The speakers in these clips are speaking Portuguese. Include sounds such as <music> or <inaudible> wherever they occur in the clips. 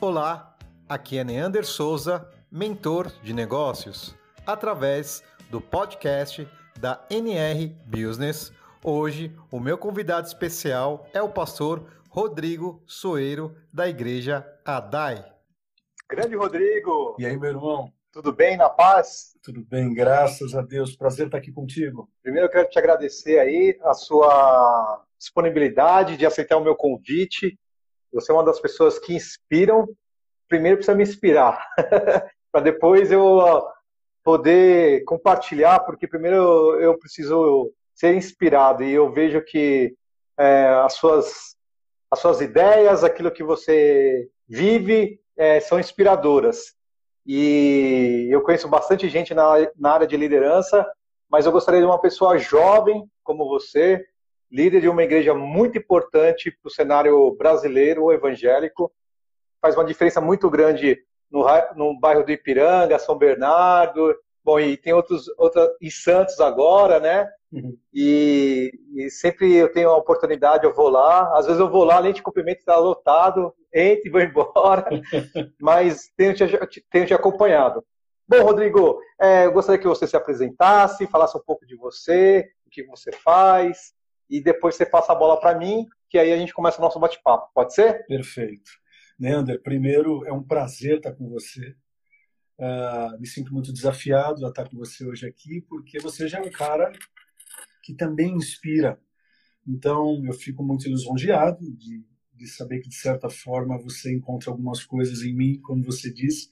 Olá, aqui é Neander Souza, mentor de negócios, através do podcast da NR Business. Hoje, o meu convidado especial é o pastor Rodrigo Soeiro, da Igreja Adai. Grande Rodrigo! E aí, meu irmão? Tudo bem, na paz? Tudo bem, graças a Deus. Prazer estar aqui contigo. Primeiro eu quero te agradecer aí a sua disponibilidade de aceitar o meu convite você é uma das pessoas que inspiram. Primeiro precisa me inspirar, <laughs> para depois eu poder compartilhar, porque primeiro eu preciso ser inspirado e eu vejo que é, as suas as suas ideias, aquilo que você vive, é, são inspiradoras. E eu conheço bastante gente na, na área de liderança, mas eu gostaria de uma pessoa jovem como você, líder de uma igreja muito importante para o cenário brasileiro evangélico. Faz uma diferença muito grande no, no bairro do Ipiranga, São Bernardo, bom, e tem outros, outros em Santos agora, né? Uhum. E, e, sempre eu tenho a oportunidade, eu vou lá. Às vezes eu vou lá, além de cumprimento, está lotado, entre e vou embora. <laughs> mas tenho te, tenho te acompanhado. Bom, Rodrigo, é, eu gostaria que você se apresentasse, falasse um pouco de você, o que você faz, e depois você passa a bola para mim, que aí a gente começa o nosso bate-papo. Pode ser? Perfeito. Neander, primeiro é um prazer estar com você. Uh, me sinto muito desafiado a estar com você hoje aqui, porque você já é um cara que também inspira. Então, eu fico muito lisonjeado de, de saber que, de certa forma, você encontra algumas coisas em mim, como você disse.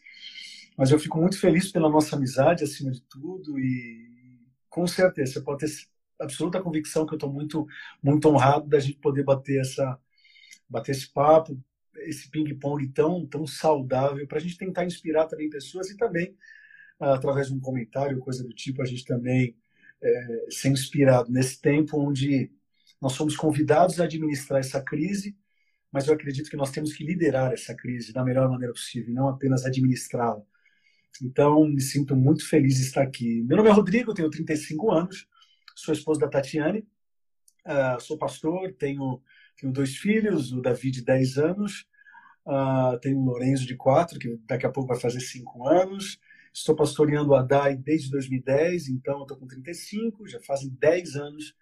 Mas eu fico muito feliz pela nossa amizade, acima de tudo, e com certeza, você pode ter absoluta convicção que eu estou muito, muito honrado da gente poder bater essa, bater esse papo, esse ping-pong tão, tão saudável para a gente tentar inspirar também pessoas e também através de um comentário, coisa do tipo, a gente também é, ser inspirado nesse tempo onde nós somos convidados a administrar essa crise, mas eu acredito que nós temos que liderar essa crise da melhor maneira possível, não apenas administrá-la. Então, me sinto muito feliz de estar aqui. Meu nome é Rodrigo, tenho 35 anos, sou esposo da Tatiane, uh, sou pastor, tenho, tenho dois filhos, o Davi de 10 anos, uh, tenho o Lorenzo de 4, que daqui a pouco vai fazer 5 anos, estou pastoreando a DAI desde 2010, então estou com 35, já fazem 10 anos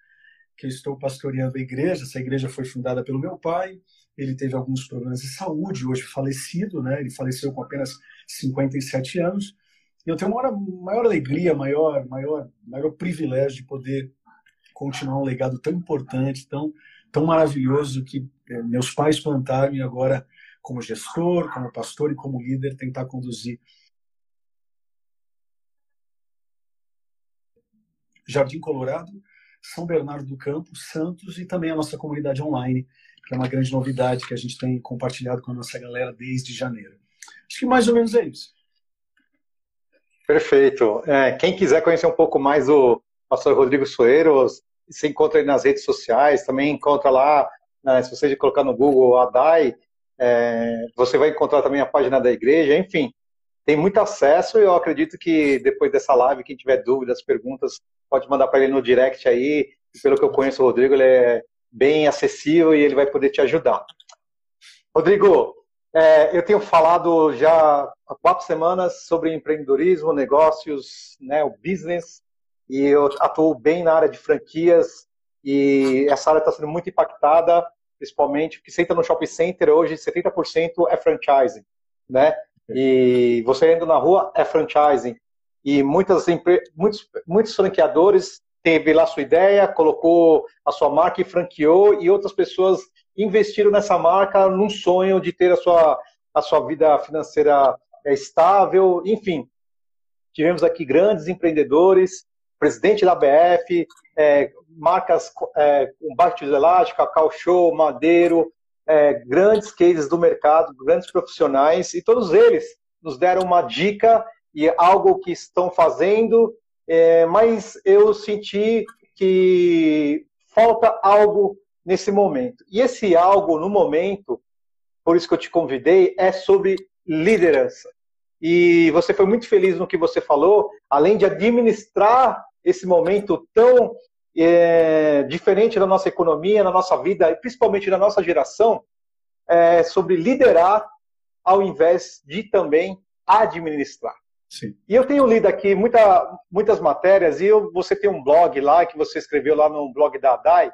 que estou pastoreando a igreja, essa igreja foi fundada pelo meu pai, ele teve alguns problemas de saúde, hoje falecido, né? ele faleceu com apenas 57 anos, eu tenho uma maior alegria, maior, maior, maior privilégio de poder continuar um legado tão importante, tão, tão maravilhoso que é, meus pais plantaram e agora, como gestor, como pastor e como líder, tentar conduzir. Jardim Colorado, São Bernardo do Campo, Santos e também a nossa comunidade online, que é uma grande novidade que a gente tem compartilhado com a nossa galera desde janeiro. Acho que mais ou menos é isso. Perfeito. É, quem quiser conhecer um pouco mais o pastor Rodrigo Soeiro, se encontra aí nas redes sociais, também encontra lá, né, se você colocar no Google Adai, é, você vai encontrar também a página da igreja, enfim, tem muito acesso e eu acredito que depois dessa live, quem tiver dúvidas, perguntas, pode mandar para ele no direct aí, pelo que eu conheço o Rodrigo, ele é bem acessível e ele vai poder te ajudar. Rodrigo, é, eu tenho falado já há quatro semanas sobre empreendedorismo, negócios, né, o business, e eu atuo bem na área de franquias, e essa área está sendo muito impactada, principalmente porque você entra no shopping center hoje, 70% é franchising, né? E você indo na rua é franchising. E muitas, muitos, muitos franqueadores teve lá sua ideia, colocou a sua marca e franqueou, e outras pessoas investiram nessa marca num sonho de ter a sua, a sua vida financeira é, estável, enfim. Tivemos aqui grandes empreendedores, presidente da BF, é, marcas é, com baixo elástico, Cacau Show, Madeiro, é, grandes cases do mercado, grandes profissionais, e todos eles nos deram uma dica e algo que estão fazendo, é, mas eu senti que falta algo nesse momento. E esse algo no momento, por isso que eu te convidei, é sobre liderança. E você foi muito feliz no que você falou, além de administrar esse momento tão é, diferente da nossa economia, na nossa vida, e principalmente na nossa geração, é, sobre liderar ao invés de também administrar. Sim. E eu tenho lido aqui muita, muitas matérias, e eu, você tem um blog lá que você escreveu lá no blog da DAI,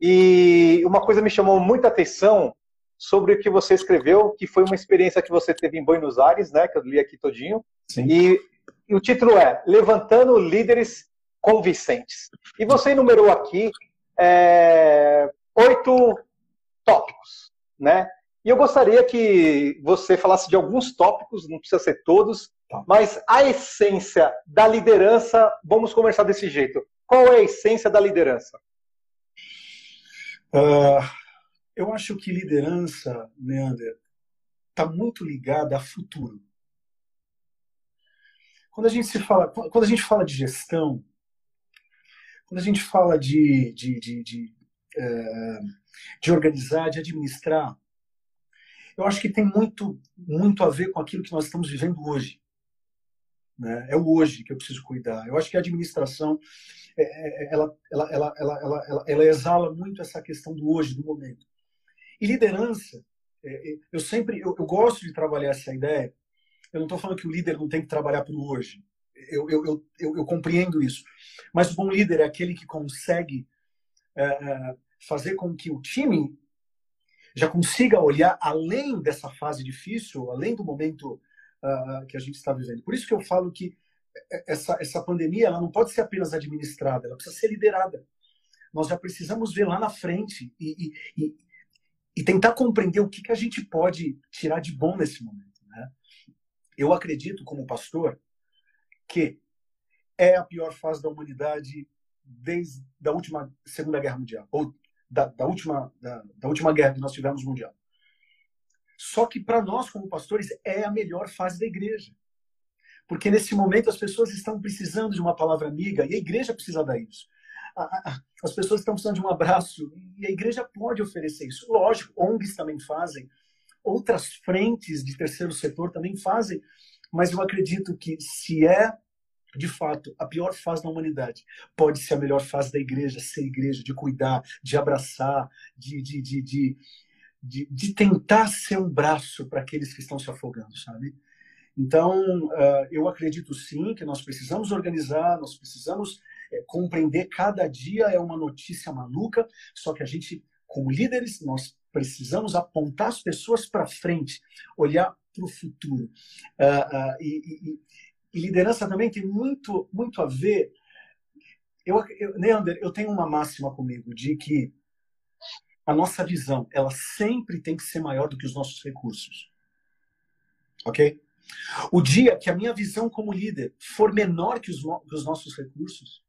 e uma coisa me chamou muita atenção sobre o que você escreveu, que foi uma experiência que você teve em Buenos Aires, né, que eu li aqui todinho. Sim. E, e o título é Levantando Líderes Convincentes. E você enumerou aqui é, oito tópicos, né? E eu gostaria que você falasse de alguns tópicos, não precisa ser todos, tá. mas a essência da liderança, vamos conversar desse jeito. Qual é a essência da liderança? Uh, eu acho que liderança, Neander, está muito ligada a futuro. Quando a gente se fala, quando a gente fala de gestão, quando a gente fala de, de, de, de, uh, de organizar, de administrar, eu acho que tem muito, muito a ver com aquilo que nós estamos vivendo hoje. Né? É o hoje que eu preciso cuidar. Eu acho que a administração é, é, é, ela, ela, ela, ela, ela, ela, exala muito essa questão do hoje, do momento. E liderança, eu sempre eu, eu gosto de trabalhar essa ideia. Eu não estou falando que o líder não tem que trabalhar para o hoje. Eu, eu, eu, eu, eu compreendo isso. Mas o bom líder é aquele que consegue é, fazer com que o time já consiga olhar além dessa fase difícil, além do momento uh, que a gente está vivendo. Por isso que eu falo que essa, essa pandemia ela não pode ser apenas administrada, ela precisa ser liderada. Nós já precisamos ver lá na frente e, e, e, e tentar compreender o que, que a gente pode tirar de bom nesse momento. Né? Eu acredito, como pastor, que é a pior fase da humanidade desde a última Segunda Guerra Mundial, ou da, da, última, da, da última guerra que nós tivemos mundial. Só que para nós, como pastores, é a melhor fase da igreja. Porque nesse momento as pessoas estão precisando de uma palavra amiga e a igreja precisa dar isso. As pessoas estão precisando de um abraço e a igreja pode oferecer isso. Lógico, ONGs também fazem, outras frentes de terceiro setor também fazem, mas eu acredito que se é de fato, a pior fase da humanidade pode ser a melhor fase da igreja, ser igreja, de cuidar, de abraçar, de, de, de, de, de, de tentar ser um braço para aqueles que estão se afogando, sabe? Então, uh, eu acredito sim que nós precisamos organizar, nós precisamos é, compreender cada dia é uma notícia maluca, só que a gente, como líderes, nós precisamos apontar as pessoas para frente, olhar para o futuro. Uh, uh, e, e, e liderança também tem muito, muito a ver. Eu, eu, Neander, eu tenho uma máxima comigo de que a nossa visão ela sempre tem que ser maior do que os nossos recursos. Ok? O dia que a minha visão como líder for menor que os, que os nossos recursos,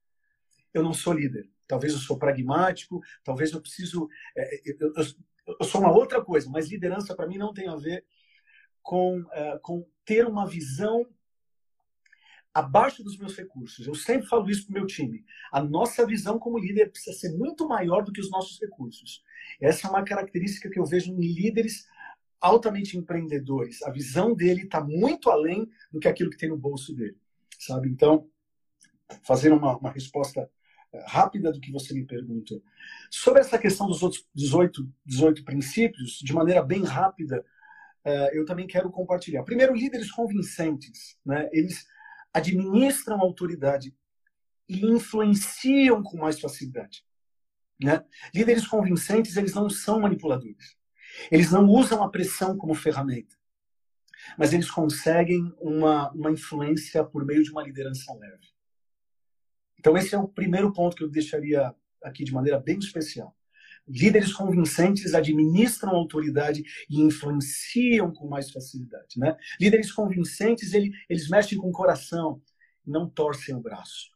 eu não sou líder. Talvez eu sou pragmático, talvez eu preciso. É, eu, eu, eu, sou uma outra coisa, mas liderança para mim não tem a ver com, uh, com ter uma visão abaixo dos meus recursos. Eu sempre falo isso para o meu time. A nossa visão como líder precisa ser muito maior do que os nossos recursos. Essa é uma característica que eu vejo em líderes altamente empreendedores. A visão dele está muito além do que aquilo que tem no bolso dele, sabe? Então, fazendo uma, uma resposta eh, rápida do que você me perguntou. Sobre essa questão dos outros 18, 18 princípios, de maneira bem rápida, uh, eu também quero compartilhar. Primeiro, líderes convincentes. Né? Eles administram autoridade e influenciam com mais facilidade. Né? Líderes convincentes, eles não são manipuladores. Eles não usam a pressão como ferramenta. Mas eles conseguem uma, uma influência por meio de uma liderança leve. Então, esse é o primeiro ponto que eu deixaria aqui de maneira bem especial. Líderes convincentes administram autoridade e influenciam com mais facilidade. Né? Líderes convincentes, ele, eles mexem com o coração, não torcem o braço.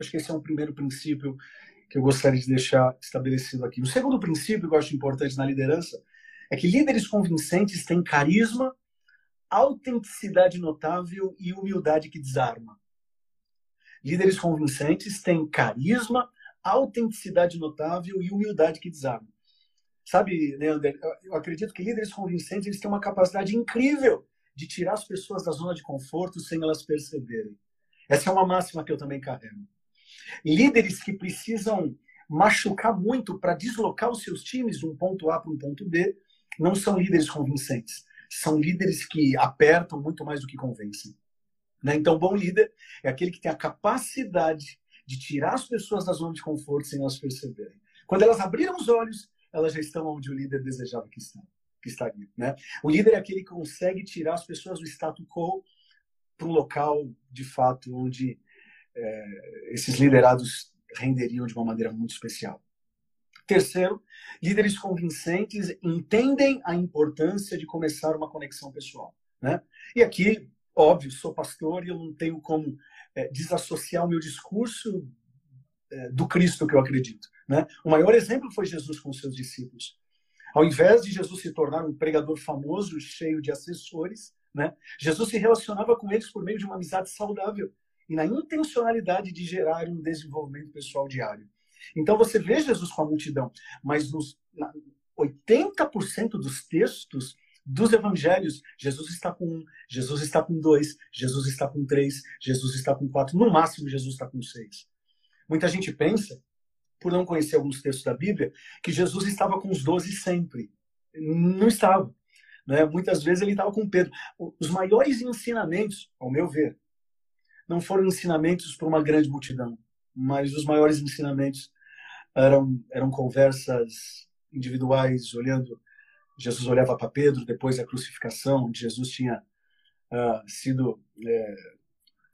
Acho que esse é um primeiro princípio que eu gostaria de deixar estabelecido aqui. O segundo princípio que eu acho importante na liderança é que líderes convincentes têm carisma, autenticidade notável e humildade que desarma. Líderes convincentes têm carisma, autenticidade notável e humildade que desarma. Sabe, Leander, eu acredito que líderes convincentes eles têm uma capacidade incrível de tirar as pessoas da zona de conforto sem elas perceberem. Essa é uma máxima que eu também carrego. Líderes que precisam machucar muito para deslocar os seus times de um ponto A para um ponto B não são líderes convincentes. são líderes que apertam muito mais do que convencem. Né? Então, bom líder é aquele que tem a capacidade de tirar as pessoas da zona de conforto sem elas perceberem. Quando elas abriram os olhos, elas já estão onde o líder desejava que estão, que estaria. Né? O líder é aquele que consegue tirar as pessoas do status quo para um local, de fato, onde é, esses liderados renderiam de uma maneira muito especial. Terceiro, líderes convincentes entendem a importância de começar uma conexão pessoal. Né? E aqui, óbvio, sou pastor e eu não tenho como é, desassociar o meu discurso é, do Cristo que eu acredito. Né? O maior exemplo foi Jesus com seus discípulos. Ao invés de Jesus se tornar um pregador famoso, cheio de assessores, né? Jesus se relacionava com eles por meio de uma amizade saudável e na intencionalidade de gerar um desenvolvimento pessoal diário. Então você vê Jesus com a multidão, mas nos 80% dos textos dos evangelhos, Jesus está com um, Jesus está com dois, Jesus está com três, Jesus está com quatro, no máximo Jesus está com seis. Muita gente pensa, por não conhecer alguns textos da Bíblia, que Jesus estava com os doze sempre. Não estava. Né? Muitas vezes ele estava com Pedro. Os maiores ensinamentos, ao meu ver, não foram ensinamentos para uma grande multidão, mas os maiores ensinamentos eram, eram conversas individuais, olhando. Jesus olhava para Pedro depois da crucificação, onde Jesus tinha uh, sido é,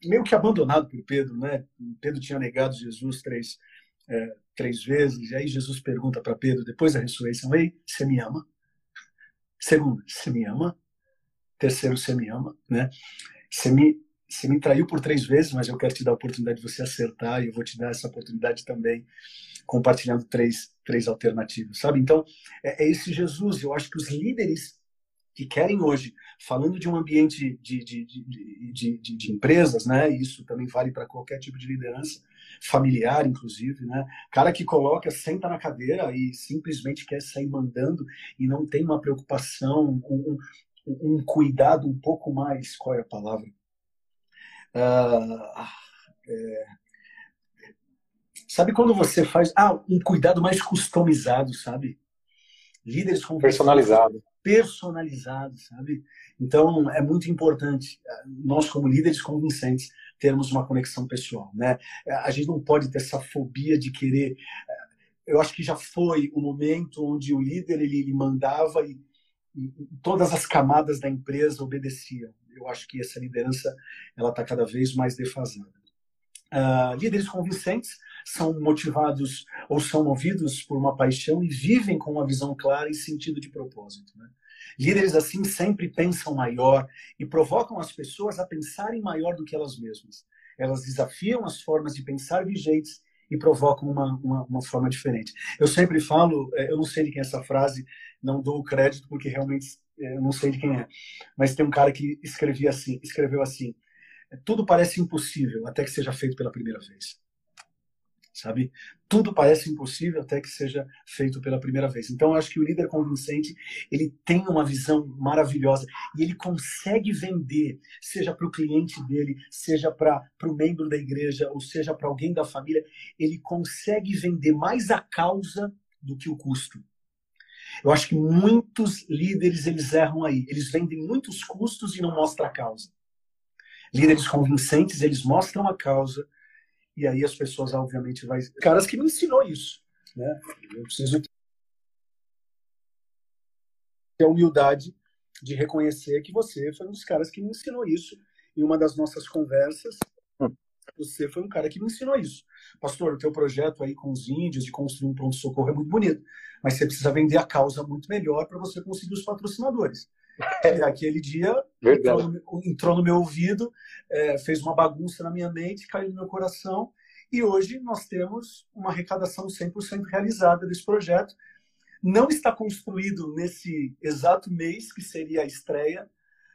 meio que abandonado por Pedro, né? Pedro tinha negado Jesus três, é, três vezes, e aí Jesus pergunta para Pedro, depois da ressurreição: Ei, você me ama? Segundo, você me ama? Terceiro, você me ama, né? Você me você me traiu por três vezes, mas eu quero te dar a oportunidade de você acertar e eu vou te dar essa oportunidade também, compartilhando três, três alternativas, sabe? Então, é, é esse Jesus. Eu acho que os líderes que querem hoje, falando de um ambiente de, de, de, de, de empresas, né? Isso também vale para qualquer tipo de liderança, familiar, inclusive, né? Cara que coloca, senta na cadeira e simplesmente quer sair mandando e não tem uma preocupação, um, um, um cuidado um pouco mais, qual é a palavra? Ah, é, sabe quando você faz ah, um cuidado mais customizado, sabe? Líderes com personalizado, personalizado, sabe? Então é muito importante ah, nós como líderes convincentes termos uma conexão pessoal, né? A gente não pode ter essa fobia de querer. Ah, eu acho que já foi o momento onde o líder ele, ele mandava e, e todas as camadas da empresa obedeciam eu acho que essa liderança ela está cada vez mais defasada. Uh, líderes convincentes são motivados ou são movidos por uma paixão e vivem com uma visão clara e sentido de propósito. Né? Líderes assim sempre pensam maior e provocam as pessoas a pensarem maior do que elas mesmas. Elas desafiam as formas de pensar vigentes e provocam uma, uma, uma, forma diferente. Eu sempre falo, é, eu não sei de quem é essa frase, não dou crédito porque realmente eu não sei de quem é, mas tem um cara que escrevia assim, escreveu assim: tudo parece impossível até que seja feito pela primeira vez. Sabe? Tudo parece impossível até que seja feito pela primeira vez. Então, eu acho que o líder convincente ele tem uma visão maravilhosa e ele consegue vender, seja para o cliente dele, seja para o membro da igreja, ou seja para alguém da família, ele consegue vender mais a causa do que o custo. Eu acho que muitos líderes eles erram aí. Eles vendem muitos custos e não mostram a causa. Líderes convincentes, eles mostram a causa e aí as pessoas obviamente vai caras que me ensinou isso, né? Eu preciso ter a humildade de reconhecer que você foi um dos caras que me ensinou isso em uma das nossas conversas. Hum. Você foi um cara que me ensinou isso. Pastor, o teu projeto aí com os índios de construir um pronto-socorro é muito bonito, mas você precisa vender a causa muito melhor para você conseguir os patrocinadores. E aquele dia entrou no, entrou no, meu ouvido, é, fez uma bagunça na minha mente, caiu no meu coração, e hoje nós temos uma arrecadação 100% realizada desse projeto. Não está construído nesse exato mês, que seria a estreia,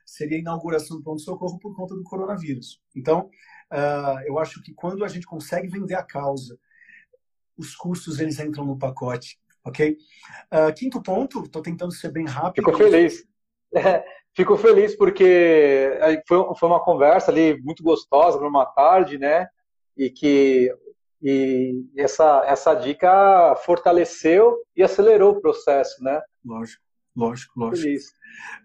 seria a inauguração do pronto-socorro por conta do coronavírus. Então, Uh, eu acho que quando a gente consegue vender a causa, os custos eles entram no pacote, ok? Uh, quinto ponto, estou tentando ser bem rápido. Fico feliz. <laughs> fico feliz porque foi, uma conversa ali muito gostosa numa tarde, né? E que e essa, essa dica fortaleceu e acelerou o processo, né? Lógico. lógico, lógico. Feliz.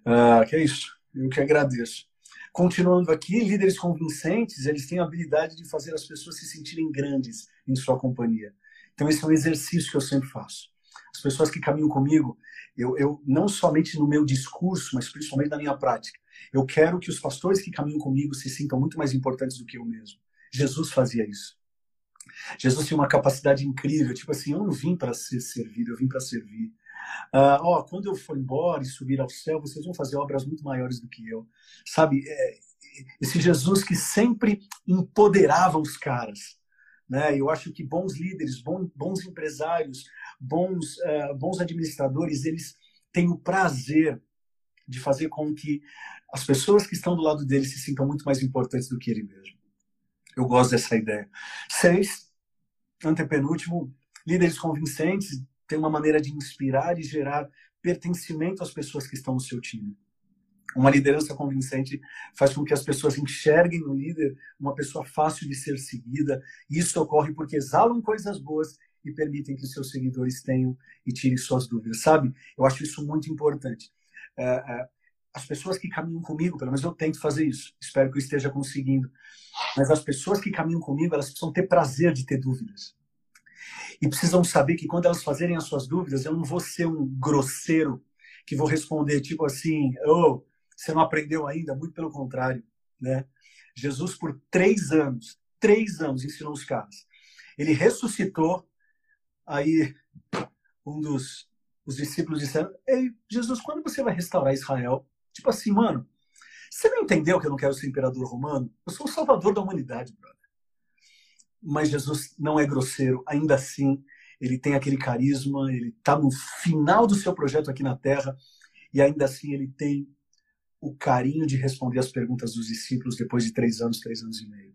Ah, que é isso. Eu que agradeço. Continuando aqui, líderes convincentes, eles têm a habilidade de fazer as pessoas se sentirem grandes em sua companhia. Então, esse é um exercício que eu sempre faço. As pessoas que caminham comigo, eu, eu não somente no meu discurso, mas principalmente na minha prática, eu quero que os pastores que caminham comigo se sintam muito mais importantes do que eu mesmo. Jesus fazia isso. Jesus tinha uma capacidade incrível, tipo assim, eu não vim para ser servido, eu vim para servir. Uh, quando eu for embora e subir ao céu, vocês vão fazer obras muito maiores do que eu. Sabe, é, esse Jesus que sempre empoderava os caras. Né? Eu acho que bons líderes, bons, bons empresários, bons, uh, bons administradores, eles têm o prazer de fazer com que as pessoas que estão do lado dele se sintam muito mais importantes do que ele mesmo. Eu gosto dessa ideia. Seis, antepenúltimo, líderes convincentes têm uma maneira de inspirar e gerar pertencimento às pessoas que estão no seu time. Uma liderança convincente faz com que as pessoas enxerguem no líder uma pessoa fácil de ser seguida. E isso ocorre porque exalam coisas boas e permitem que os seus seguidores tenham e tirem suas dúvidas, sabe? Eu acho isso muito importante. É, é, as pessoas que caminham comigo, pelo menos eu tento fazer isso, espero que eu esteja conseguindo. Mas as pessoas que caminham comigo, elas precisam ter prazer de ter dúvidas. E precisam saber que quando elas fazerem as suas dúvidas, eu não vou ser um grosseiro que vou responder tipo assim, oh, você não aprendeu ainda? Muito pelo contrário, né? Jesus por três anos, três anos ensinou os caras. Ele ressuscitou, aí um dos os discípulos disseram, Ei, Jesus, quando você vai restaurar Israel? Tipo assim, mano, você não entendeu que eu não quero ser imperador romano? Eu sou o salvador da humanidade, brother. Mas Jesus não é grosseiro, ainda assim, ele tem aquele carisma, ele está no final do seu projeto aqui na Terra, e ainda assim ele tem o carinho de responder as perguntas dos discípulos depois de três anos, três anos e meio.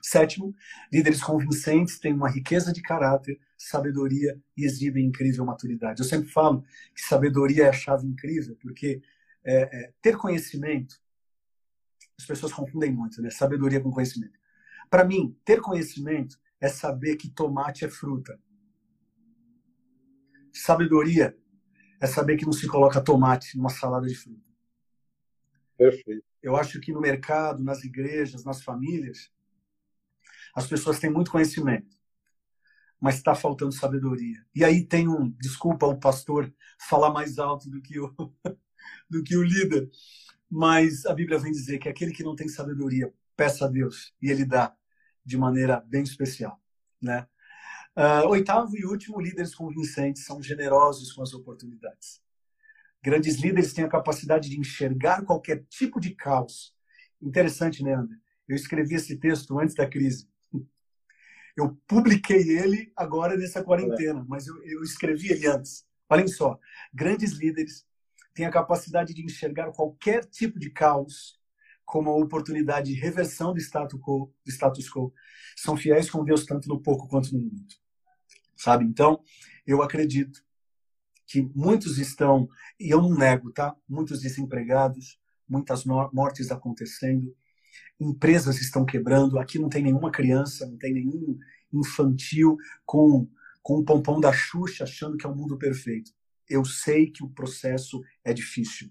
Sétimo, líderes convincentes têm uma riqueza de caráter, sabedoria e exibem incrível maturidade. Eu sempre falo que sabedoria é a chave incrível, porque é, é, ter conhecimento, as pessoas confundem muito, né? Sabedoria com conhecimento. Para mim, ter conhecimento é saber que tomate é fruta. Sabedoria é saber que não se coloca tomate numa salada de fruta. Perfeito. Eu acho que no mercado, nas igrejas, nas famílias, as pessoas têm muito conhecimento, mas está faltando sabedoria. E aí tem um, desculpa o pastor falar mais alto do que o, <laughs> do que o líder, mas a Bíblia vem dizer que aquele que não tem sabedoria, peça a Deus e ele dá de maneira bem especial, né? Uh, oitavo e último, líderes convincentes são generosos com as oportunidades. Grandes líderes têm a capacidade de enxergar qualquer tipo de caos. Interessante, né, André? Eu escrevi esse texto antes da crise. Eu publiquei ele agora nessa quarentena, mas eu, eu escrevi ele antes. Olhem só, grandes líderes têm a capacidade de enxergar qualquer tipo de caos como a oportunidade de reversão do status quo. Do status quo. São fiéis com Deus tanto no pouco quanto no muito. Sabe? Então, eu acredito que muitos estão, e eu não nego, tá? Muitos desempregados, muitas mortes acontecendo, empresas estão quebrando, aqui não tem nenhuma criança, não tem nenhum infantil com, com o pompom da Xuxa achando que é o um mundo perfeito. Eu sei que o processo é difícil.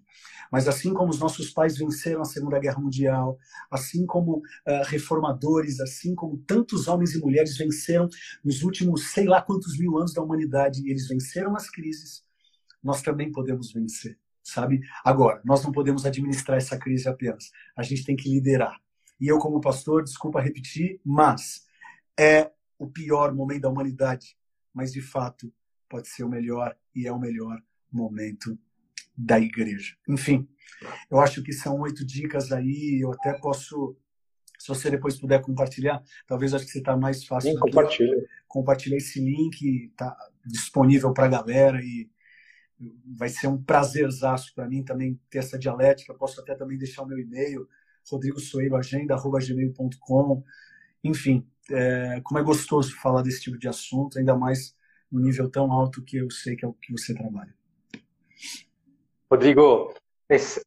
Mas assim como os nossos pais venceram a Segunda Guerra Mundial, assim como uh, reformadores, assim como tantos homens e mulheres venceram nos últimos sei lá quantos mil anos da humanidade, e eles venceram as crises, nós também podemos vencer, sabe? Agora, nós não podemos administrar essa crise apenas. A gente tem que liderar. E eu, como pastor, desculpa repetir, mas é o pior momento da humanidade. Mas, de fato, pode ser o melhor e é o melhor momento da igreja. Enfim, eu acho que são oito dicas aí. Eu até posso, se você depois puder compartilhar, talvez acho que você está mais fácil. Sim, compartilha. Compartilhar esse link, está disponível para a galera e vai ser um prazerzaço para mim também ter essa dialética. Posso até também deixar o meu e-mail, rodrigosoeiroagenda.gmail.com. Enfim, é, como é gostoso falar desse tipo de assunto, ainda mais no nível tão alto que eu sei que é o que você trabalha. Rodrigo,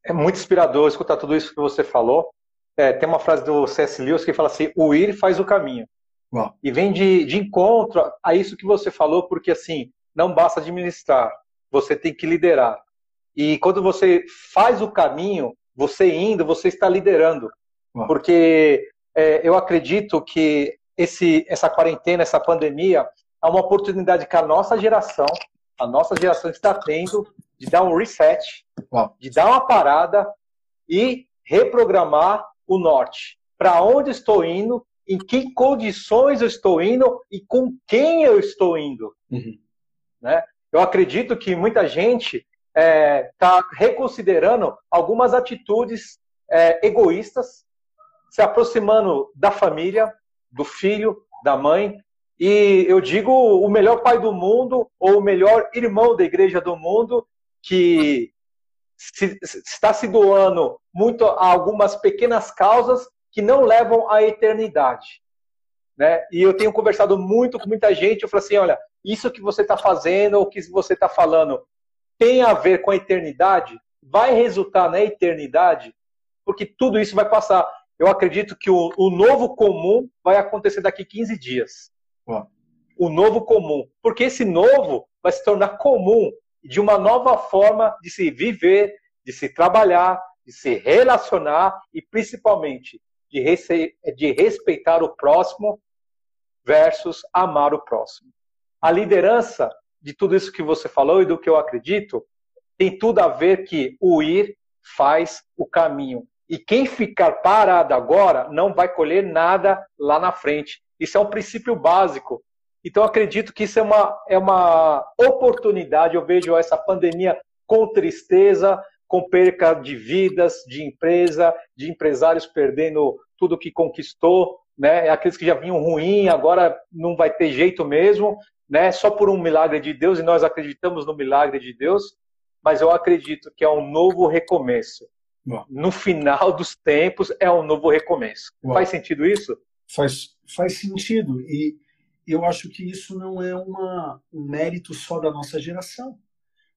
é muito inspirador escutar tudo isso que você falou. É, tem uma frase do C.S. Lewis que fala assim: o ir faz o caminho. Uau. E vem de, de encontro a isso que você falou, porque assim, não basta administrar, você tem que liderar. E quando você faz o caminho, você indo, você está liderando. Porque é, eu acredito que esse, essa quarentena, essa pandemia, é uma oportunidade que a nossa geração, a nossa geração está tendo de dar um reset, Uau. de dar uma parada e reprogramar o norte. Para onde estou indo, em que condições eu estou indo e com quem eu estou indo. Uhum. Né? Eu acredito que muita gente está é, tá reconsiderando algumas atitudes é, egoístas, se aproximando da família, do filho, da mãe, e eu digo o melhor pai do mundo ou o melhor irmão da igreja do mundo que se, está se doando muito a algumas pequenas causas que não levam à eternidade. Né? E eu tenho conversado muito com muita gente, eu falo assim, olha, isso que você está fazendo ou que você está falando tem a ver com a eternidade? Vai resultar na eternidade? Porque tudo isso vai passar. Eu acredito que o, o novo comum vai acontecer daqui 15 dias. O novo comum. Porque esse novo vai se tornar comum de uma nova forma de se viver, de se trabalhar, de se relacionar e principalmente de, de respeitar o próximo versus amar o próximo. A liderança de tudo isso que você falou e do que eu acredito tem tudo a ver que o ir faz o caminho. E quem ficar parado agora não vai colher nada lá na frente. Isso é um princípio básico. Então, acredito que isso é uma, é uma oportunidade. Eu vejo essa pandemia com tristeza, com perca de vidas, de empresa, de empresários perdendo tudo que conquistou, né? Aqueles que já vinham ruim, agora não vai ter jeito mesmo, né? Só por um milagre de Deus, e nós acreditamos no milagre de Deus, mas eu acredito que é um novo recomeço. No final dos tempos, é um novo recomeço. Faz sentido isso? Faz, faz sentido. E eu acho que isso não é uma, um mérito só da nossa geração.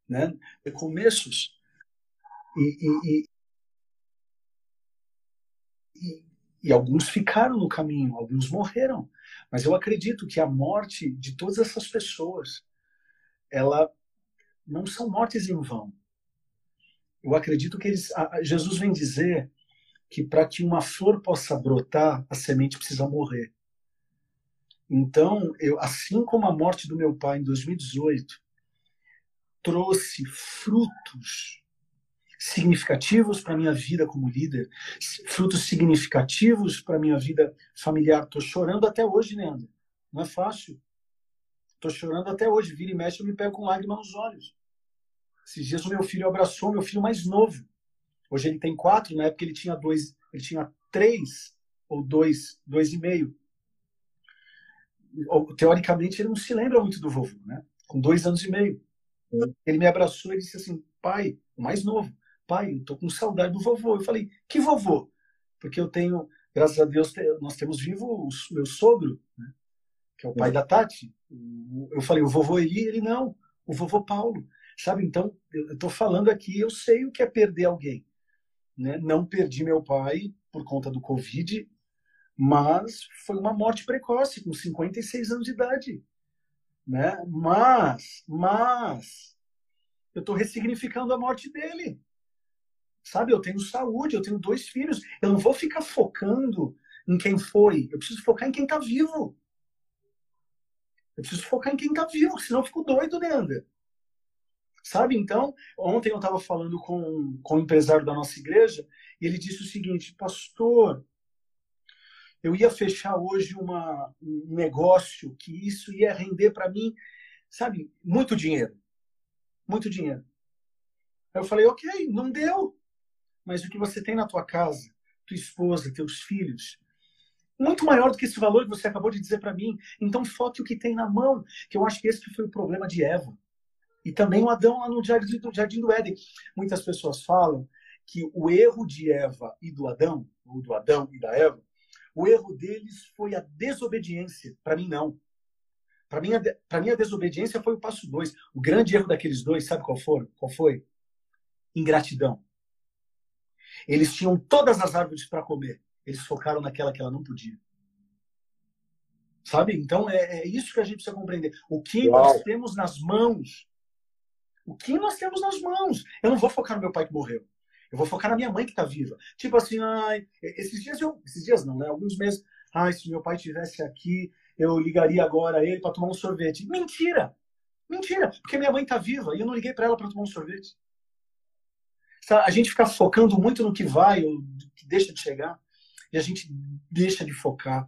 Né? Recomeços. E, e, e, e alguns ficaram no caminho, alguns morreram. Mas eu acredito que a morte de todas essas pessoas, ela não são mortes em vão. Eu acredito que eles, Jesus vem dizer que para que uma flor possa brotar, a semente precisa morrer. Então, eu, assim como a morte do meu pai em 2018 trouxe frutos significativos para minha vida como líder, frutos significativos para minha vida familiar. Estou chorando até hoje, Leandro. Não é fácil. Estou chorando até hoje. Vira e mexe, eu me pego com lágrimas nos olhos. Esses dias o meu filho abraçou meu filho mais novo. Hoje ele tem quatro, na época ele tinha dois, ele tinha três ou dois, dois e meio. Teoricamente ele não se lembra muito do vovô, né? Com dois anos e meio. Ele me abraçou e disse assim, pai, o mais novo, pai, eu tô com saudade do vovô. Eu falei, que vovô? Porque eu tenho, graças a Deus, nós temos vivo o meu sogro, né? que é o pai da Tati. Eu falei, o vovô Eli? Ele não, o vovô Paulo. Sabe, então, eu estou falando aqui, eu sei o que é perder alguém. Né? Não perdi meu pai por conta do Covid, mas foi uma morte precoce, com 56 anos de idade. Né? Mas, mas, eu estou ressignificando a morte dele. Sabe, eu tenho saúde, eu tenho dois filhos. Eu não vou ficar focando em quem foi. Eu preciso focar em quem está vivo. Eu preciso focar em quem está vivo, senão eu fico doido, Leandro. Sabe, então, ontem eu estava falando com, com um empresário da nossa igreja e ele disse o seguinte: Pastor, eu ia fechar hoje uma, um negócio que isso ia render para mim, sabe, muito dinheiro. Muito dinheiro. Aí eu falei: Ok, não deu mas o que você tem na tua casa, tua esposa, teus filhos, muito maior do que esse valor que você acabou de dizer para mim. Então foque o que tem na mão, que eu acho que esse foi o problema de Eva. E também o Adão lá no jardim, no jardim do Éden. Muitas pessoas falam que o erro de Eva e do Adão, ou do Adão e da Eva, o erro deles foi a desobediência. Para mim, não. Para mim, a, mim, a desobediência foi o passo dois. O grande erro daqueles dois, sabe qual foi? Qual foi? Ingratidão. Eles tinham todas as árvores para comer. Eles focaram naquela que ela não podia. Sabe? Então é, é, isso que a gente precisa compreender. O que Uau. nós temos nas mãos. O que nós temos nas mãos? Eu não vou focar no meu pai que morreu. Eu vou focar na minha mãe que está viva. Tipo assim, ai, esses dias eu, esses dias não, né? Alguns meses, ai, se meu pai tivesse aqui, eu ligaria agora a ele para tomar um sorvete. Mentira! Mentira, porque minha mãe está viva e eu não liguei para ela para tomar um sorvete. A gente fica focando muito no que vai ou que deixa de chegar e a gente deixa de focar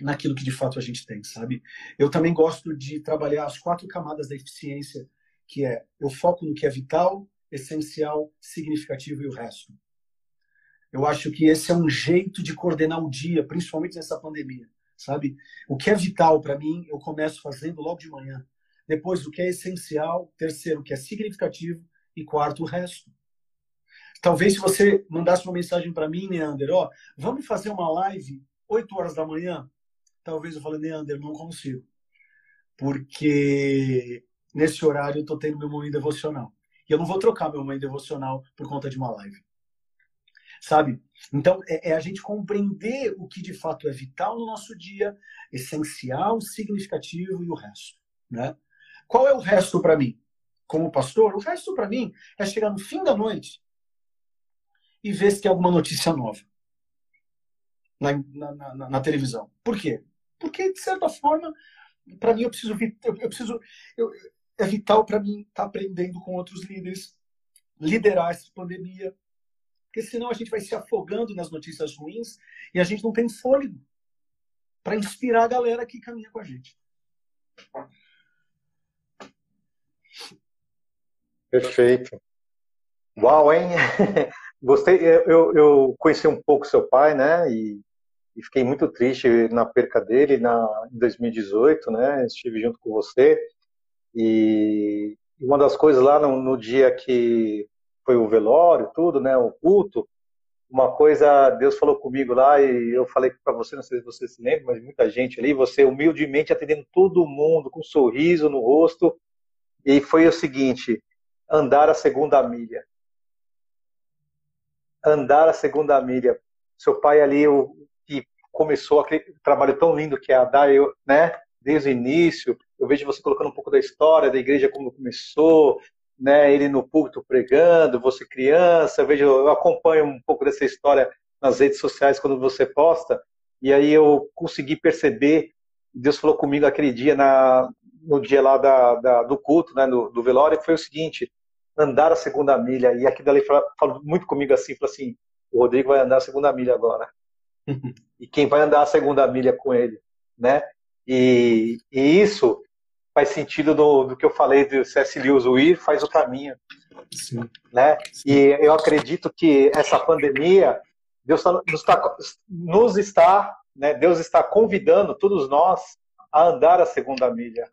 naquilo que de fato a gente tem, sabe? Eu também gosto de trabalhar as quatro camadas da eficiência, que é eu foco no que é vital, essencial, significativo e o resto. Eu acho que esse é um jeito de coordenar o dia, principalmente nessa pandemia, sabe? O que é vital para mim, eu começo fazendo logo de manhã. Depois, o que é essencial. Terceiro, o que é significativo. E quarto, o resto. Talvez se você mandasse uma mensagem para mim, Neander, ó, vamos fazer uma live 8 horas da manhã, talvez eu fale, Neander, não consigo. Porque nesse horário eu estou tendo meu momento devocional. E eu não vou trocar meu momento devocional por conta de uma live. Sabe? Então, é, é, a gente compreender o que de fato é vital no nosso dia, essencial, significativo e o resto. Né? Qual é o resto para mim? Como pastor, o resto para mim é chegar no fim da noite e ver se tem alguma notícia nova na, na, na, na televisão. Por quê? Porque, de certa forma, para mim, eu preciso. Eu, eu preciso eu, é vital para mim estar tá aprendendo com outros líderes, liderar essa pandemia. Porque senão a gente vai se afogando nas notícias ruins e a gente não tem fôlego para inspirar a galera que caminha com a gente. Perfeito. Uau, hein? <laughs> Gostei. Eu, eu conheci um pouco seu pai, né? E e fiquei muito triste na perca dele na, em 2018, né? Estive junto com você e uma das coisas lá no, no dia que foi o velório, tudo, né? O culto, uma coisa Deus falou comigo lá e eu falei para você, não sei se você se lembra, mas muita gente ali, você humildemente atendendo todo mundo com um sorriso no rosto e foi o seguinte: andar a segunda milha. Andar a segunda milha. Seu pai ali, o, começou aquele trabalho tão lindo que é a DAI, né? Desde o início, eu vejo você colocando um pouco da história da igreja, como começou, né? Ele no púlpito pregando, você criança, eu vejo, eu acompanho um pouco dessa história nas redes sociais quando você posta, e aí eu consegui perceber, Deus falou comigo aquele dia, na, no dia lá da, da do culto, né? Do, velório, que foi o seguinte, andar a segunda milha, e aqui dali falou muito comigo assim, falou assim, o Rodrigo vai andar a segunda milha agora <laughs> e quem vai andar a segunda milha com ele, né? E, e isso faz sentido do, do, que eu falei do C.S. Lewis, o ir faz o caminho, Sim. né? E eu acredito que essa pandemia, Deus tá, nos, está, nos está, né? Deus está convidando todos nós a andar a segunda milha.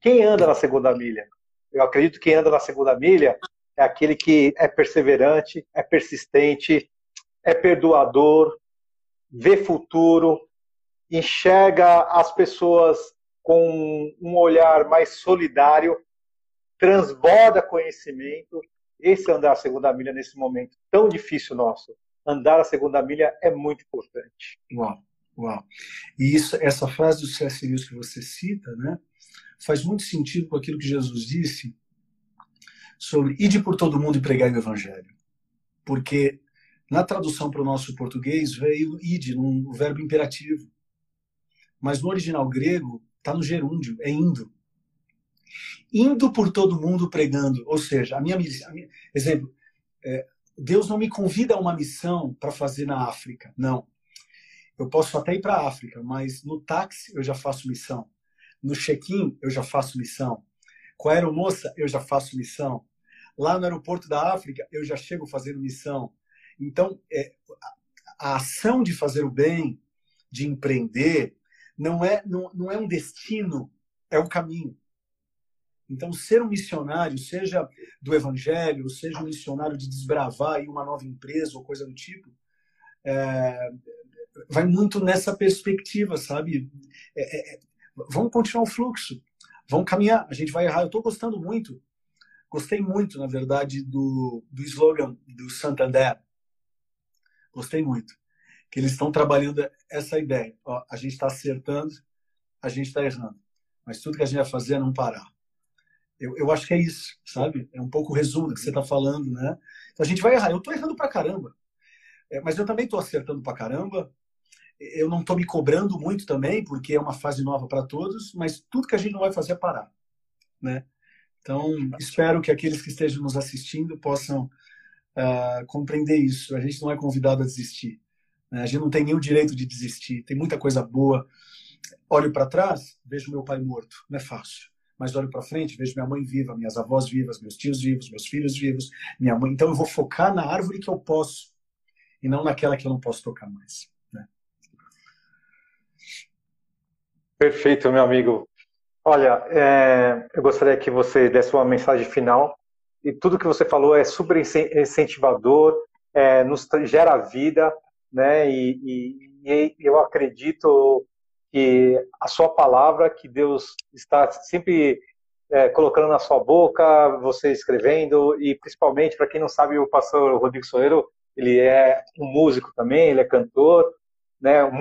Quem anda na segunda milha? Eu acredito que quem anda na segunda milha é aquele que é perseverante, é persistente, é perdoador, vê futuro, enxerga as pessoas com um olhar mais solidário, transborda conhecimento. Esse andar a segunda milha nesse momento tão difícil nosso. Andar a segunda milha é muito importante. Uau, uau. E isso, essa frase do C.S. Lewis que você cita, né, faz muito sentido com aquilo que Jesus disse sobre ide por todo mundo e pregar o evangelho. Porque na tradução para o nosso português veio id, um verbo imperativo. Mas no original grego está no gerúndio, é indo. Indo por todo mundo pregando. Ou seja, a minha, a minha exemplo, é, Deus não me convida a uma missão para fazer na África. Não. Eu posso até ir para a África, mas no táxi eu já faço missão. No check-in eu já faço missão. Com a aeromoça eu já faço missão. Lá no aeroporto da África eu já chego fazendo missão. Então, é, a ação de fazer o bem, de empreender, não é, não, não é um destino, é um caminho. Então, ser um missionário, seja do evangelho, seja um missionário de desbravar uma nova empresa ou coisa do tipo, é, vai muito nessa perspectiva, sabe? É, é, vamos continuar o fluxo, vamos caminhar, a gente vai errar. Eu estou gostando muito, gostei muito, na verdade, do, do slogan do Santander, Gostei muito. Que eles estão trabalhando essa ideia. Ó, a gente está acertando, a gente está errando. Mas tudo que a gente vai fazer é não parar. Eu, eu acho que é isso, sabe? É um pouco o resumo do que você está falando, né? Então a gente vai errar. Eu estou errando pra caramba. É, mas eu também estou acertando pra caramba. Eu não estou me cobrando muito também, porque é uma fase nova para todos, mas tudo que a gente não vai fazer é parar, né? Então, espero que aqueles que estejam nos assistindo possam uh, compreender isso. A gente não é convidado a desistir. Né? A gente não tem nenhum direito de desistir. Tem muita coisa boa. Olho para trás, vejo meu pai morto. Não é fácil. Mas olho para frente, vejo minha mãe viva, minhas avós vivas, meus tios vivos, meus filhos vivos, minha mãe. Então, eu vou focar na árvore que eu posso e não naquela que eu não posso tocar mais. Né? Perfeito, meu amigo. Olha, é, eu gostaria que você desse uma mensagem final. E tudo que você falou é super incentivador, é, nos gera vida, né? E, e, e, eu acredito que a sua palavra, que Deus está sempre é, colocando na sua boca, você escrevendo, e principalmente, para quem não sabe, o pastor Rodrigo Soeiro, ele é um músico também, ele é cantor, né? Um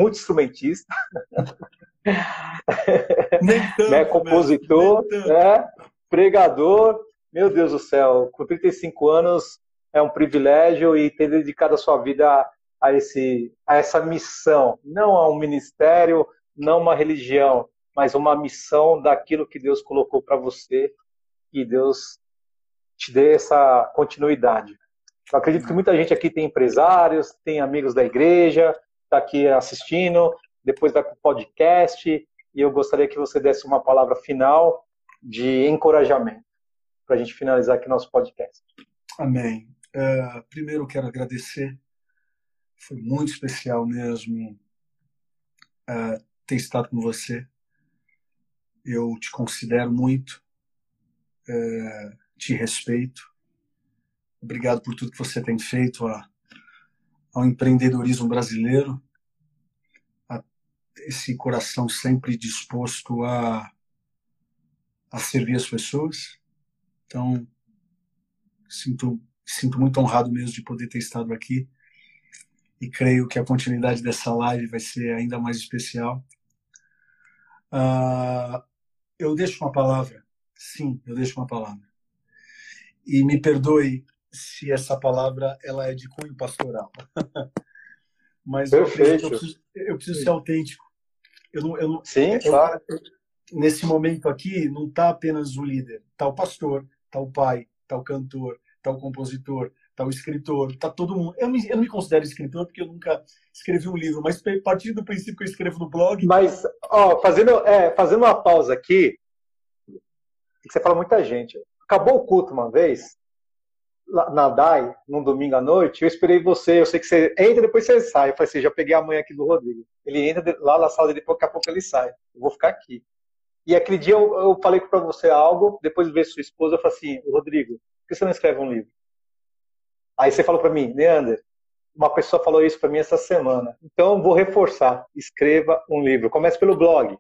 <laughs> instrumentista. <laughs> tanto, né, compositor, né, pregador. Meu Deus do céu, com 35 anos é um privilégio e ter dedicado a sua vida a, esse, a essa missão, não a um ministério, não uma religião, mas uma missão daquilo que Deus colocou para você e Deus te dê essa continuidade. Eu acredito que muita gente aqui tem empresários, tem amigos da igreja, está aqui assistindo, depois vai para o podcast, e eu gostaria que você desse uma palavra final de encorajamento, para a gente finalizar aqui nosso podcast. Amém. Uh, primeiro eu quero agradecer, foi muito especial mesmo uh, ter estado com você. Eu te considero muito, uh, te respeito. Obrigado por tudo que você tem feito a, ao empreendedorismo brasileiro esse coração sempre disposto a, a servir as pessoas. Então, sinto, sinto muito honrado mesmo de poder ter estado aqui e creio que a continuidade dessa live vai ser ainda mais especial. Uh, eu deixo uma palavra, sim, eu deixo uma palavra. E me perdoe se essa palavra ela é de cunho pastoral. <laughs> Mas eu, eu, preciso, eu preciso ser autêntico. Eu não, eu não, Sim, eu, claro. nesse momento aqui, não está apenas o líder, está o pastor, está o pai, está o cantor, está o compositor, está o escritor, está todo mundo. Eu, me, eu não me considero escritor porque eu nunca escrevi um livro, mas a partir do princípio que eu escrevo no blog. Mas, ó, fazendo, é, fazendo uma pausa aqui, que você fala muita gente. Acabou o culto uma vez, na DAI, num domingo à noite, eu esperei você, eu sei que você entra depois você sai. Eu falei assim, já peguei a manhã aqui do Rodrigo. Ele entra lá na sala dele, daqui a pouco ele sai. Eu vou ficar aqui. E aquele dia eu, eu falei para você algo, depois de ver sua esposa, eu falei assim, Rodrigo, por que você não escreve um livro? Aí você falou para mim, Leander, uma pessoa falou isso para mim essa semana. Então vou reforçar, escreva um livro. Comece pelo blog.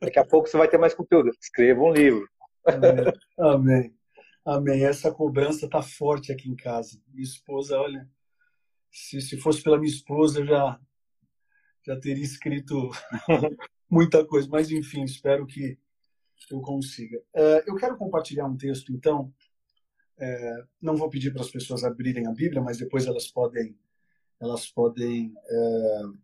Daqui a pouco você vai ter mais conteúdo. Escreva um livro. Amém. Amém. Amém. Essa cobrança está forte aqui em casa. Minha esposa, olha, se, se fosse pela minha esposa, eu já, já teria escrito <laughs> muita coisa. Mas, enfim, espero que eu consiga. Uh, eu quero compartilhar um texto, então. Uh, não vou pedir para as pessoas abrirem a Bíblia, mas depois elas podem, elas podem uh,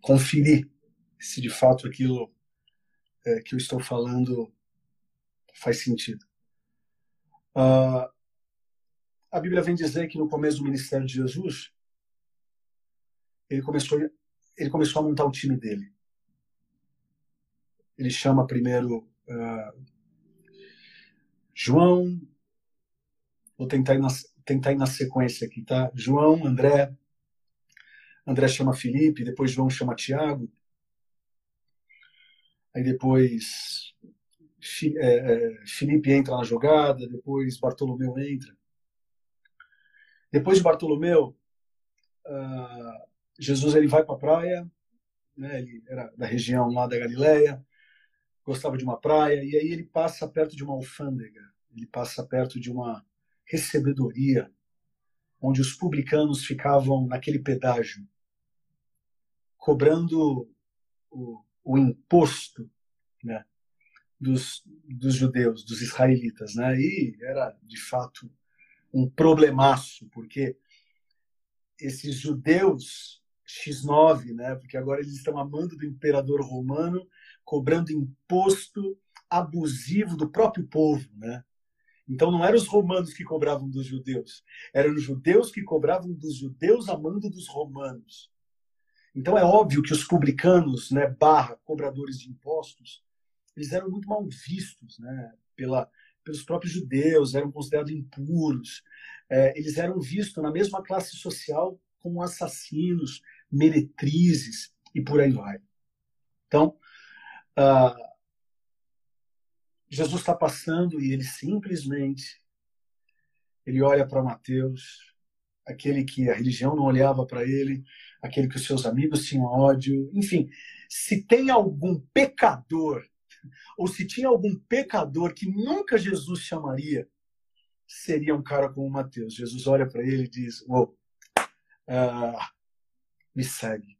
conferir se de fato aquilo que eu estou falando faz sentido. Uh, a Bíblia vem dizer que no começo do ministério de Jesus, ele começou, ele começou a montar o time dele. Ele chama primeiro uh, João, vou tentar ir, na, tentar ir na sequência aqui, tá? João, André, André chama Felipe, depois João chama Tiago, aí depois Felipe entra na jogada, depois Bartolomeu entra. Depois de Bartolomeu, uh, Jesus ele vai para a praia, né, ele era da região lá da Galileia, gostava de uma praia, e aí ele passa perto de uma alfândega, ele passa perto de uma recebedoria, onde os publicanos ficavam naquele pedágio, cobrando o, o imposto né, dos, dos judeus, dos israelitas, né? E era de fato um problemaço, porque esses judeus X9, né? Porque agora eles estão amando do imperador romano, cobrando imposto abusivo do próprio povo, né? Então não eram os romanos que cobravam dos judeus, eram os judeus que cobravam dos judeus amando dos romanos. Então é óbvio que os publicanos, né, barra cobradores de impostos, eles eram muito mal vistos, né, pela, pelos próprios judeus, eram considerados impuros, é, eles eram vistos na mesma classe social como assassinos, meretrizes e por aí vai. Então, uh, Jesus está passando e ele simplesmente ele olha para Mateus, aquele que a religião não olhava para ele, aquele que os seus amigos tinham ódio, enfim, se tem algum pecador ou se tinha algum pecador que nunca Jesus chamaria, seria um cara como Mateus. Jesus olha para ele e diz: oh, me segue.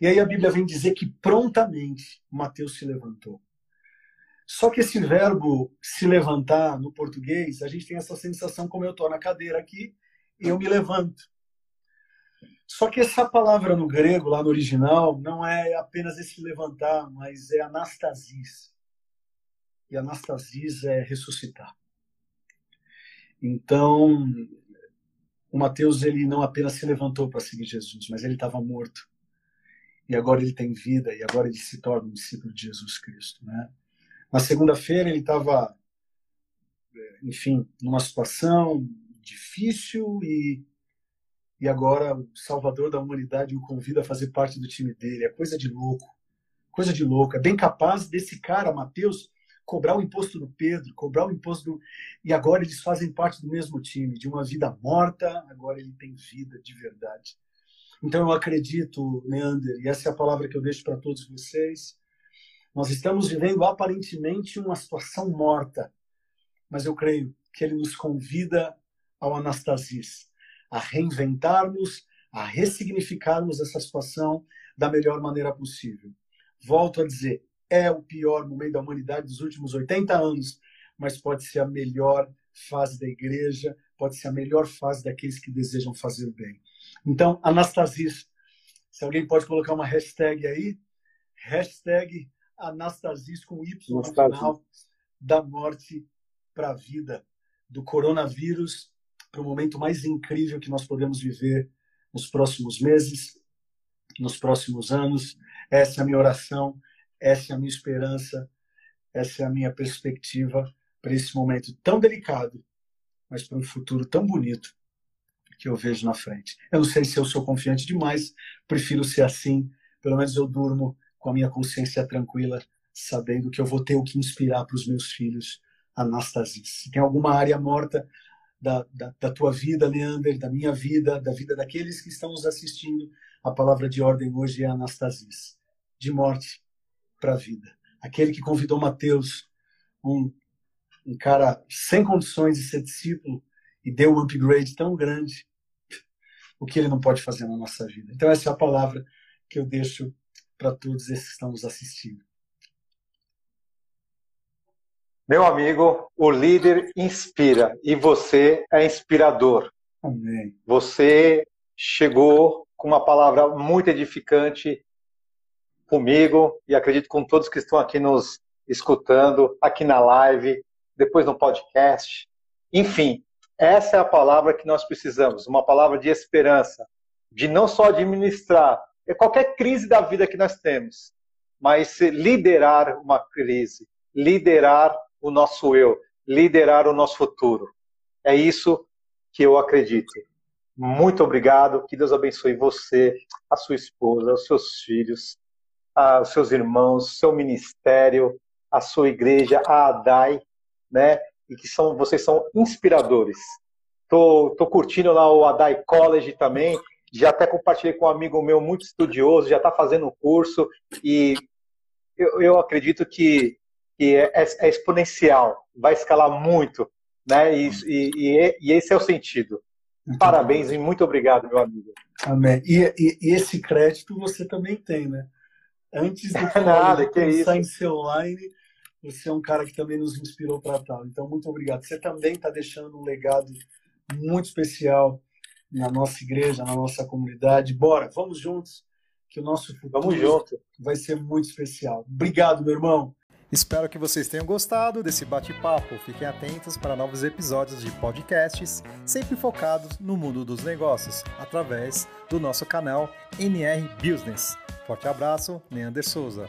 E aí a Bíblia vem dizer que prontamente Mateus se levantou. Só que esse verbo se levantar no português, a gente tem essa sensação como eu estou na cadeira aqui eu me levanto. Só que essa palavra no grego, lá no original, não é apenas esse levantar, mas é anastasis. E anastasis é ressuscitar. Então, o Mateus ele não apenas se levantou para seguir Jesus, mas ele estava morto. E agora ele tem vida, e agora ele se torna um discípulo de Jesus Cristo. Né? Na segunda-feira ele estava, enfim, numa situação difícil e, e agora o Salvador da humanidade o convida a fazer parte do time dele. É coisa de louco, coisa de louco. É bem capaz desse cara, Mateus, cobrar o imposto do Pedro, cobrar o imposto do... E agora eles fazem parte do mesmo time, de uma vida morta, agora ele tem vida de verdade. Então eu acredito, Leander, e essa é a palavra que eu deixo para todos vocês, nós estamos vivendo aparentemente uma situação morta, mas eu creio que ele nos convida ao Anastasis, a reinventarmos, a ressignificarmos essa situação da melhor maneira possível. Volto a dizer, é o pior momento da humanidade dos últimos 80 anos, mas pode ser a melhor fase da igreja, pode ser a melhor fase daqueles que desejam fazer o bem. Então, Anastasis, se alguém pode colocar uma hashtag aí, hashtag Anastasis com Y no final, da morte para a vida, do coronavírus para o momento mais incrível que nós podemos viver nos próximos meses, nos próximos anos. Essa é a minha oração, essa é a minha esperança, essa é a minha perspectiva para esse momento tão delicado, mas para um futuro tão bonito que eu vejo na frente. Eu não sei se eu sou confiante demais, prefiro ser assim, pelo menos eu durmo com a minha consciência tranquila, sabendo que eu vou ter o que inspirar para os meus filhos Anastasia. Se tem alguma área morta da, da, da, tua vida, Leander, da minha vida, da vida daqueles que estão nos assistindo, a palavra de ordem hoje é Anastasia. De morte para a vida. Aquele que convidou Mateus, um, um cara sem condições de ser discípulo, e deu um upgrade tão grande, o que ele não pode fazer na nossa vida. Então, essa é a palavra que eu deixo para todos esses que estão nos assistindo. Meu amigo, o líder inspira e você é inspirador. Amém. Você chegou com uma palavra muito edificante comigo e acredito com todos que estão aqui nos escutando, aqui na live, depois no podcast. Enfim, essa é a palavra que nós precisamos, uma palavra de esperança, de não só administrar, é qualquer crise da vida que nós temos, mas liderar uma crise, liderar o nosso eu, liderar o nosso futuro. É isso que eu acredito. Muito obrigado, que Deus abençoe você, a sua esposa, os seus filhos, os seus irmãos, seu ministério, a sua igreja, a ADAI, né? E que são, vocês são inspiradores. Tô, tô curtindo lá o ADAI College também, já até compartilhei com um amigo meu muito estudioso, já está fazendo o curso e eu, eu acredito que, que é, é, é, exponencial, vai escalar muito, né? E, e, e esse é o sentido. Parabéns e muito obrigado, meu amigo. Amém. E, e, e, esse crédito você também tem, né? Antes do <laughs> que é Science Online, você é um cara que também nos inspirou para tal. Então, muito obrigado. Você também está deixando um legado muito especial na nossa igreja, na nossa comunidade. Bora, vamos juntos, que o nosso futuro vamos junto. vai ser muito especial. Obrigado, meu irmão. Espero que vocês tenham gostado desse bate-papo. Fiquem atentos para novos episódios de podcasts, sempre focados no mundo dos negócios, através do nosso canal NR Business. Forte abraço, Neander Souza.